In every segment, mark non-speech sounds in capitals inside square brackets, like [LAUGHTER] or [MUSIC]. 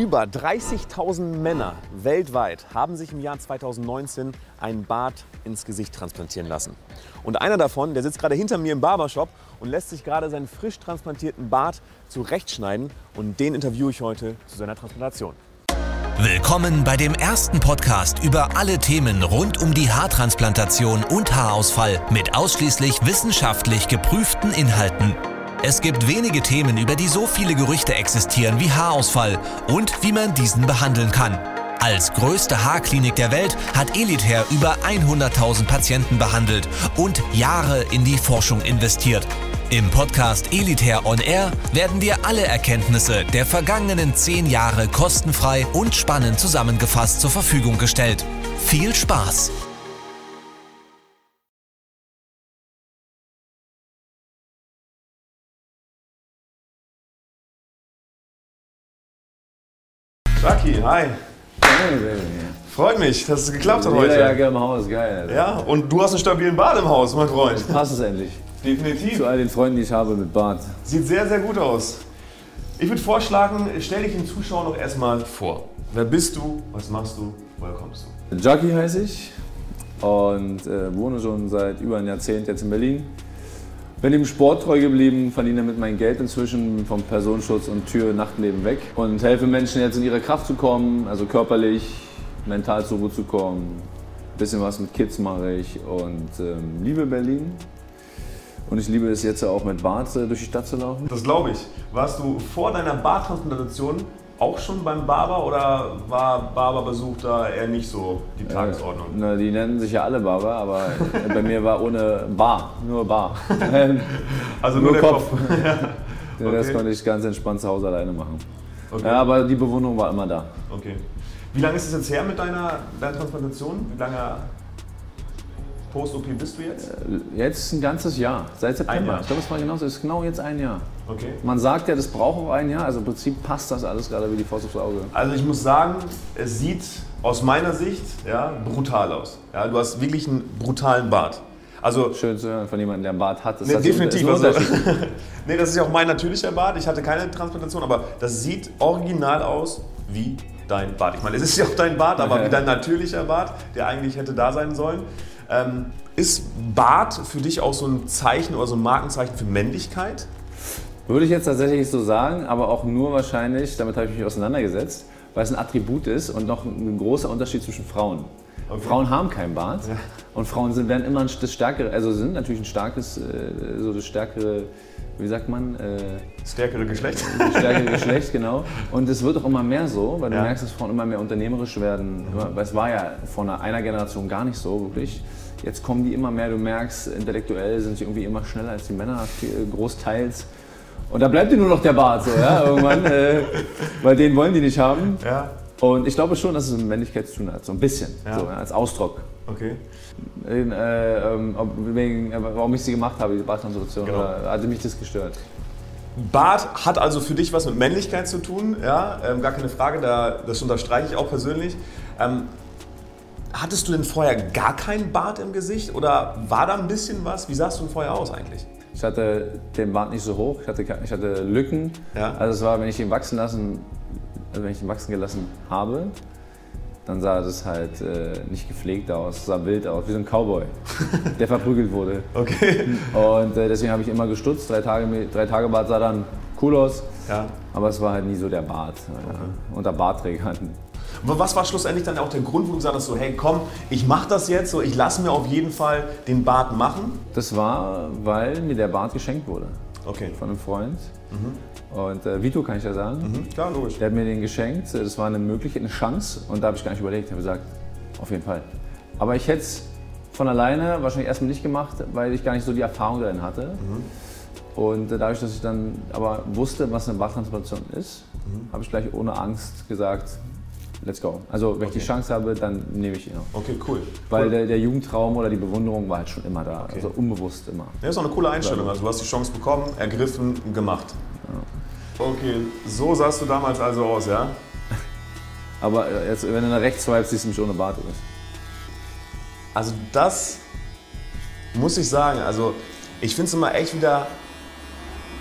Über 30.000 Männer weltweit haben sich im Jahr 2019 ein Bart ins Gesicht transplantieren lassen. Und einer davon, der sitzt gerade hinter mir im Barbershop und lässt sich gerade seinen frisch transplantierten Bart zurechtschneiden. Und den interviewe ich heute zu seiner Transplantation. Willkommen bei dem ersten Podcast über alle Themen rund um die Haartransplantation und Haarausfall mit ausschließlich wissenschaftlich geprüften Inhalten. Es gibt wenige Themen, über die so viele Gerüchte existieren wie Haarausfall und wie man diesen behandeln kann. Als größte Haarklinik der Welt hat Elitair über 100.000 Patienten behandelt und Jahre in die Forschung investiert. Im Podcast Elitair On Air werden dir alle Erkenntnisse der vergangenen zehn Jahre kostenfrei und spannend zusammengefasst zur Verfügung gestellt. Viel Spaß! Hi. Baby. Freut mich, dass es geklappt hat heute. im Haus, geil. Alter. Ja, und du hast einen stabilen Bart im Haus, mein Freund. Passt es endlich. Definitiv. Zu all den Freunden, die ich habe mit Bart. Sieht sehr, sehr gut aus. Ich würde vorschlagen, stell dich den Zuschauern noch erstmal vor. Wer bist du? Was machst du? Woher kommst du? Jackie heiße ich und äh, wohne schon seit über einem Jahrzehnt jetzt in Berlin. Bin dem Sport treu geblieben, verdiene damit mein Geld inzwischen vom Personenschutz und Tür-Nachtleben weg und helfe Menschen jetzt in ihre Kraft zu kommen, also körperlich, mental zur Ruhe zu kommen. bisschen was mit Kids mache ich und ähm, liebe Berlin. Und ich liebe es jetzt auch mit Bart durch die Stadt zu laufen. Das glaube ich. Warst du vor deiner Barttransplantation auch schon beim Barber oder war Barberbesuch da eher nicht so die Tagesordnung? Na, die nennen sich ja alle Barber, aber [LAUGHS] bei mir war ohne Bar, nur Bar. [LAUGHS] Also nur, nur der Kopf. Kopf. [LAUGHS] Ja, Das Okay. konnte ich ganz entspannt zu Hause alleine machen. Okay. Ja, aber die Bewunderung war immer da. okay. Wie lange ist es jetzt her mit deiner, deiner Transplantation? Wie lange Post-OP bist du jetzt? Jetzt ein ganzes Jahr, seit September. Ich glaube, es war genau so. Es ist genau jetzt ein Jahr. Okay. Man sagt ja, das braucht auch ein Jahr. Also im Prinzip passt das alles gerade wie die Faust aufs Auge. Also ich muss sagen, es sieht aus meiner Sicht ja, brutal aus. Ja, du hast wirklich einen brutalen Bart. Also Schön zu hören von jemandem, der einen Bart hat. Das Nee, definitiv. ist Also, [LAUGHS] nee, das ist ja auch mein natürlicher Bart. Ich hatte keine Transplantation, aber das sieht original aus wie dein Bart. Ich meine, es ist ja auch dein Bart, aber wie [LAUGHS] dein natürlicher Bart, der eigentlich hätte da sein sollen. Ähm, ist Bart für dich auch so ein Zeichen oder so ein Markenzeichen für Männlichkeit? Würde ich jetzt tatsächlich so sagen, aber auch nur wahrscheinlich, damit habe ich mich auseinandergesetzt, weil es ein Attribut ist und noch ein großer Unterschied zwischen Frauen. Frauen haben keinen Bart und Frauen sind, werden immer das stärkere, also sind natürlich ein starkes, äh, so das stärkere, wie sagt man, äh, Das stärkere Geschlecht? [LAUGHS] das stärkere Geschlecht, genau. Und es wird auch immer mehr so, weil du Ja. merkst, dass Frauen immer mehr unternehmerisch werden. Immer- weil Es war ja vor einer, Generation gar nicht so, wirklich. Jetzt kommen die immer mehr, du merkst, intellektuell sind sie irgendwie immer schneller als die Männer, viel- großteils. Und da bleibt dir nur noch der Bart, so, ja, irgendwann, äh, weil den wollen die nicht haben. Ja, Und ich glaube schon, dass es mit Männlichkeit zu tun hat, so ein bisschen, Ja. so, als Ausdruck. okay. In, äh, ähm, wegen, äh, warum ich sie gemacht habe, die Barttransplantation, Genau. hatte mich das gestört? Bart hat also für dich was mit Männlichkeit zu tun, ja, ähm, gar keine Frage, da, das unterstreiche ich auch persönlich. Ähm, hattest du denn vorher gar keinen Bart im Gesicht oder war da ein bisschen was? Wie sahst du denn vorher aus eigentlich? Ich hatte den Bart nicht so hoch, ich hatte, ich hatte Lücken. Ja. Also es war, wenn ich ihn wachsen lassen, also wenn ich ihn wachsen gelassen habe, dann sah das halt äh, nicht gepflegt aus, sah wild aus, wie so ein Cowboy, [LAUGHS] der verprügelt wurde. Okay. Und äh, deswegen habe ich immer gestutzt. Drei Tage, drei Tage Bart sah dann cool aus, Ja. aber es war halt nie so der Bart. Äh, unter Bartträgern. Was war schlussendlich dann auch der Grund, wo du gesagt hast, so, hey komm, ich mach das jetzt, so, ich lasse mir auf jeden Fall den Bart machen? Das war, weil mir der Bart geschenkt wurde Okay. von einem Freund. Und äh, Vito kann ich ja sagen. Mhm. Klar, logisch. Der hat mir den geschenkt. Das war eine Möglichkeit, eine Chance. Und da habe ich gar nicht überlegt. Ich habe gesagt, auf jeden Fall. Aber ich hätte es von alleine wahrscheinlich erstmal nicht gemacht, weil ich gar nicht so die Erfahrung darin hatte. Und äh, dadurch, dass ich dann aber wusste, was eine Barttransplantation ist, habe ich gleich ohne Angst gesagt, let's go. Also wenn ich die Okay. Chance habe, dann nehme ich ihn auch. Okay, cool. Weil cool. der, der Jugendtraum oder die Bewunderung war halt schon immer da. Also unbewusst immer. Ja, ist auch eine coole Einstellung. Also du hast die Chance bekommen, ergriffen, gemacht. Okay, so sahst du damals also aus, ja? [LAUGHS] Aber äh, jetzt, wenn du nach rechts swipest, siehst du mich ohne Bart. Oder? Also das muss ich sagen, also ich finde es immer echt wieder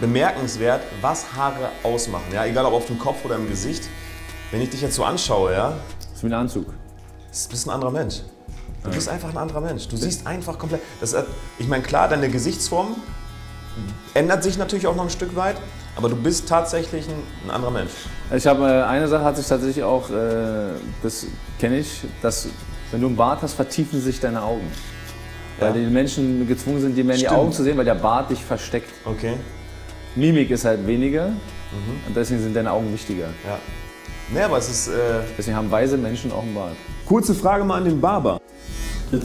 bemerkenswert, was Haare ausmachen. Ja, egal ob auf dem Kopf oder im Gesicht. Wenn ich dich jetzt so anschaue, ja, Das ist wie ein Anzug. du bist ein anderer Mensch. Du bist einfach ein anderer Mensch. Du siehst einfach komplett. Das, äh, ich meine, klar, deine Gesichtsform ändert sich natürlich auch noch ein Stück weit, aber du bist tatsächlich ein, anderer Mensch. Ich habe äh, eine Sache hat sich tatsächlich auch, äh, das kenne ich, dass wenn du einen Bart hast, vertiefen sich deine Augen. Weil Ja. die Menschen gezwungen sind, dir mehr in die Stimmt. Augen zu sehen, weil der Bart dich versteckt. Okay. Mimik ist halt weniger Mhm. und deswegen sind deine Augen wichtiger. Ja. Nee, aber es ist. Äh, Deswegen haben weise Menschen auch einen Bart. Kurze Frage mal an den Barber. [LAUGHS]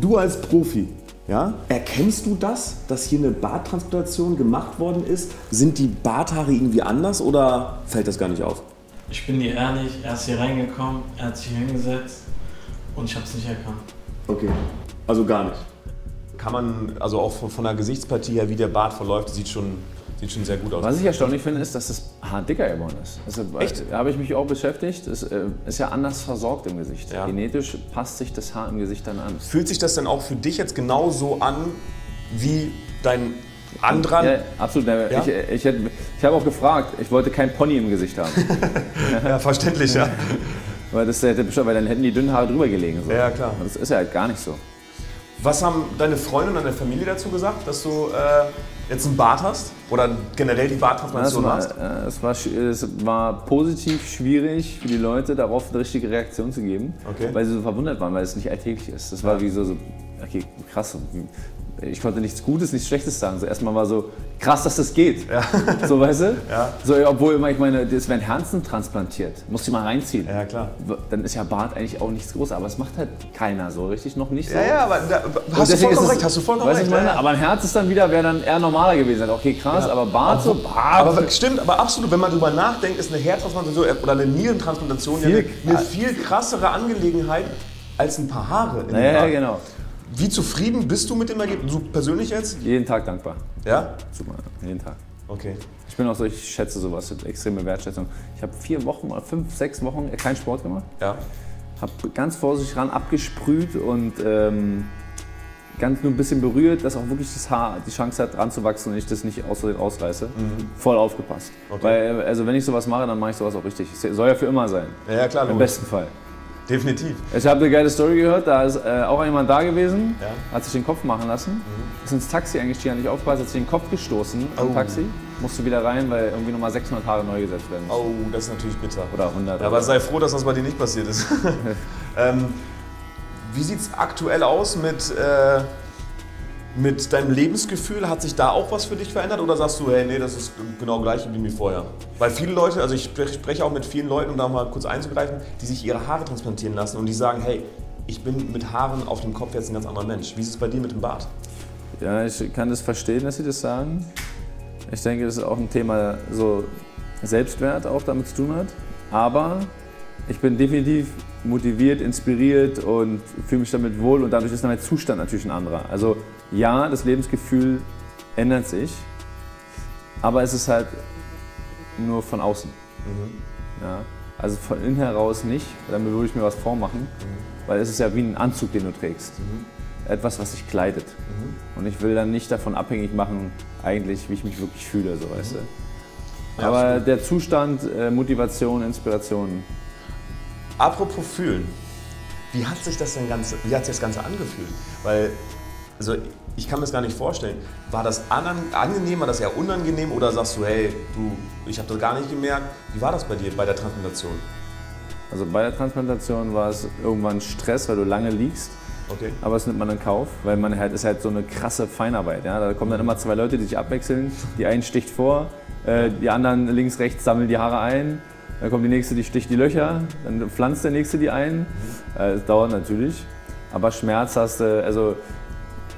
Du als Profi, ja, erkennst du das, dass hier eine Barttransplantation gemacht worden ist? Sind die Barthaare irgendwie anders oder fällt das gar nicht auf? Ich bin dir ehrlich, er ist hier reingekommen, er hat sich hier hingesetzt und ich habe es nicht erkannt. Okay. Also gar nicht. Kann man, also auch von, von der Gesichtspartie her, wie der Bart verläuft, sieht schon, sieht schon sehr gut aus. Was ich erstaunlich finde, ist, dass das Haar dicker geworden ist. Also, Echt? Da habe ich mich auch beschäftigt. Es äh, ist ja anders versorgt im Gesicht. Ja. Genetisch passt sich das Haar im Gesicht dann an. Fühlt sich das denn auch für dich jetzt genauso an wie dein anderer? Ja, absolut. Ja? Ich, ich, hätte- ich habe auch gefragt, ich wollte kein Pony im Gesicht haben. [LAUGHS] Ja, verständlich, ja. weil, das hätte, weil dann hätten die dünnen Haare drüber gelegen. So. Ja, klar. Und das ist ja halt gar nicht so. Was haben deine Freunde und deine Familie dazu gesagt, dass du äh, jetzt einen Bart hast? Oder generell die Es Barttransplantation war, machst? äh, es, war, es war positiv schwierig für die Leute, darauf eine richtige Reaktion zu geben, Okay. weil sie so verwundert waren, weil es nicht alltäglich ist. Das war wie so, so okay, krass. Ich konnte nichts Gutes, nichts Schlechtes sagen. So erstmal war so krass, dass das geht. [LAUGHS] So, weißt du? Ja. So, obwohl immer, ich meine, das werden Herzen transplantiert. Musst du mal reinziehen. Ja, klar. Dann ist ja Bart eigentlich auch nichts Großes, aber es macht halt keiner so richtig, noch nicht so. Ja, ja, aber da, hast du vollkommen recht, hast du vollkommen weißt recht. ich meine? ja, ja. Aber ein Herz ist dann wieder, wäre dann eher normaler gewesen. Okay, krass, aber Bart so, Bart. Aber stimmt, aber absolut, wenn man drüber nachdenkt, ist eine Herztransplantation oder eine Nierentransplantation ja Viel- eine, eine viel krassere Angelegenheit als ein paar Haare. in ja, ja, genau. Wie zufrieden bist du mit dem Ergebnis? Du persönlich jetzt? Jeden Tag dankbar. Ja? Super, jeden Tag. Okay. Ich bin auch so, ich schätze sowas, extreme Wertschätzung. Ich habe vier Wochen oder fünf, sechs Wochen keinen Sport gemacht. Ja. Habe ganz vorsichtig ran abgesprüht und ähm, ganz nur ein bisschen berührt, dass auch wirklich das Haar die Chance hat, dran zu wachsen und ich das nicht aus ausreiße. Voll aufgepasst. Okay. Weil, also wenn ich sowas mache, dann mache ich sowas auch richtig. Es soll ja für immer sein. Ja, ja, klar, Im besten Fall. Definitiv. Ich habe eine geile Story gehört, da ist äh, auch jemand da gewesen, Ja. hat sich den Kopf machen lassen, ist ins Taxi eingestiegen, hat nicht aufgepasst, hat sich den Kopf gestoßen Oh. Taxi, musste wieder rein, weil irgendwie nochmal 600 Haare neu gesetzt werden müssen. Oh, das ist natürlich bitter. Oder 100. Ja, aber sei froh, dass das bei dir nicht passiert ist. [LAUGHS] ähm, wie sieht es aktuell aus mit, äh, mit deinem Lebensgefühl? Hat sich da auch was für dich verändert oder sagst du, hey, nee, das ist genau gleich geblieben wie vorher? Weil viele Leute, also ich sprech- spreche auch mit vielen Leuten, um da mal kurz einzugreifen, die sich ihre Haare transplantieren lassen und die sagen, hey, ich bin mit Haaren auf dem Kopf jetzt ein ganz anderer Mensch. Wie ist es bei dir mit dem Bart? Ja, ich kann das verstehen, dass Sie das sagen. Ich denke, das ist auch ein Thema, so Selbstwert auch damit zu tun hat. Aber ich bin definitiv motiviert, inspiriert und fühle mich damit wohl und dadurch ist mein Zustand natürlich ein anderer. Also ja, das Lebensgefühl ändert sich, aber es ist halt nur von außen. Ja, also von innen heraus nicht, damit würde ich mir was vormachen, weil es ist ja wie ein Anzug, den du trägst. Etwas, was dich kleidet. Und ich will dann nicht davon abhängig machen, eigentlich, wie ich mich wirklich fühle, so weißt du. Ja, Aber der Zustand, äh, Motivation, Inspiration, Apropos fühlen, wie hat sich das denn Ganze, wie hat sich das Ganze angefühlt? Weil, also ich kann mir das gar nicht vorstellen. War das angenehm, war das eher unangenehm oder sagst du, hey, du, ich habe das gar nicht gemerkt? Wie war das bei dir bei der Transplantation? Also bei der Transplantation war es irgendwann Stress, weil du lange liegst. Okay. Aber das nimmt man in Kauf, weil man halt ist halt so eine krasse Feinarbeit. Ja? Da kommen dann immer zwei Leute, die sich abwechseln. Die einen sticht vor, äh, die anderen links, rechts sammeln die Haare ein. Dann kommt die nächste, die sticht die Löcher. Dann pflanzt der nächste die ein. Äh, Es dauert natürlich. Aber Schmerz hast du, also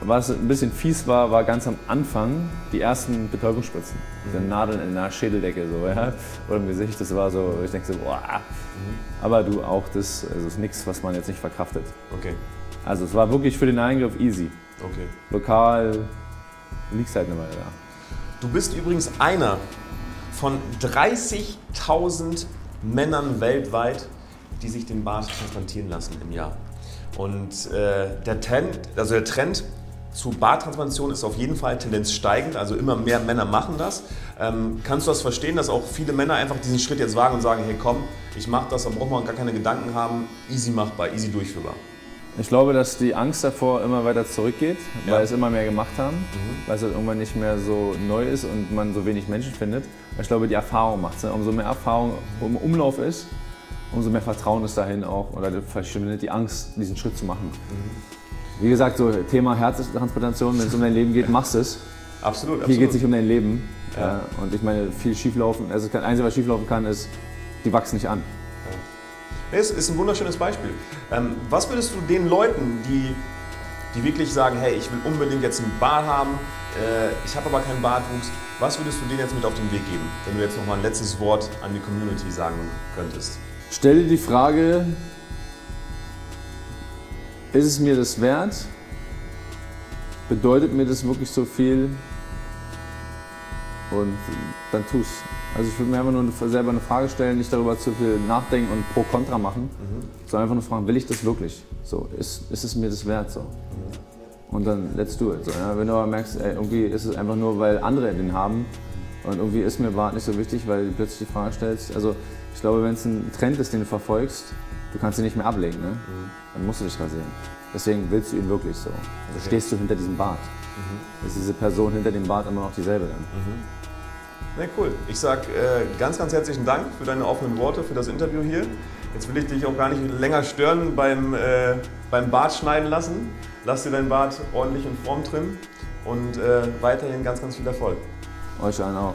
was ein bisschen fies war, war ganz am Anfang die ersten Betäubungsspritzen. Diese Nadeln in der Schädeldecke so, ja? oder im Gesicht. Das war so, ich denke so, boah. Aber du auch, das, also ist nichts, was man jetzt nicht verkraftet. Okay. Also es war wirklich für den Eingriff easy. Okay. Lokal liegst halt eine Weile da. Du bist übrigens einer von 30.000 Männern weltweit, die sich den Bart transplantieren lassen im Jahr. Und äh, der, Trend, also der Trend zu Barttransplantation ist auf jeden Fall Tendenz steigend, also immer mehr Männer machen das. Ähm, kannst du das verstehen, dass auch viele Männer einfach diesen Schritt jetzt wagen und sagen, hey komm, ich mache das, da braucht man gar keine Gedanken haben, easy machbar, easy durchführbar? Ich glaube, dass die Angst davor immer weiter zurückgeht, Ja. weil es immer mehr gemacht haben, weil es halt irgendwann nicht mehr so neu ist und man so wenig Menschen findet. Ich glaube, die Erfahrung macht es. Ne? Umso mehr Erfahrung im Umlauf ist, umso mehr Vertrauen ist dahin auch oder verschwindet die Angst, diesen Schritt zu machen. Wie gesagt, so Thema Herztransplantation, wenn es um dein Leben geht, machst es. Absolut, Hier absolut. geht es nicht um dein Leben. Ja. Ja. Und ich meine, viel schieflaufen, also das Einzige, was schieflaufen kann, ist, die wachsen nicht an. Nee, Es ist ein wunderschönes Beispiel. Ähm, was würdest du den Leuten, die, die wirklich sagen, hey, ich will unbedingt jetzt einen Bart haben, äh, ich habe aber keinen Bartwuchs, was würdest du denen jetzt mit auf den Weg geben, wenn du jetzt noch mal ein letztes Wort an die Community sagen könntest? Stell dir die Frage, ist es mir das wert? Bedeutet mir das wirklich so viel? Und dann tu's. Also ich würde mir einfach nur selber eine Frage stellen, nicht darüber zu viel nachdenken und pro kontra machen, sondern einfach nur fragen, will ich das wirklich? So, ist, ist es mir das wert? So. Und dann let's do it. So, ja? Wenn du aber merkst, ey, irgendwie ist es einfach nur, weil andere den haben und irgendwie ist mir Bart nicht so wichtig, weil du plötzlich die Frage stellst. Also ich glaube, wenn es ein Trend ist, den du verfolgst, du kannst ihn nicht mehr ablegen, ne? dann musst du dich rasieren. Deswegen willst du ihn wirklich so. Also stehst du hinter diesem Bart. Ist diese Person hinter dem Bart immer noch dieselbe dann? Na cool. Ich sag äh, ganz, ganz herzlichen Dank für deine offenen Worte, für das Interview hier. Jetzt will ich dich auch gar nicht länger stören beim, äh, beim Bart schneiden lassen. Lass dir dein Bart ordentlich in Form trimmen und äh, weiterhin ganz, ganz viel Erfolg. Euch allen auch.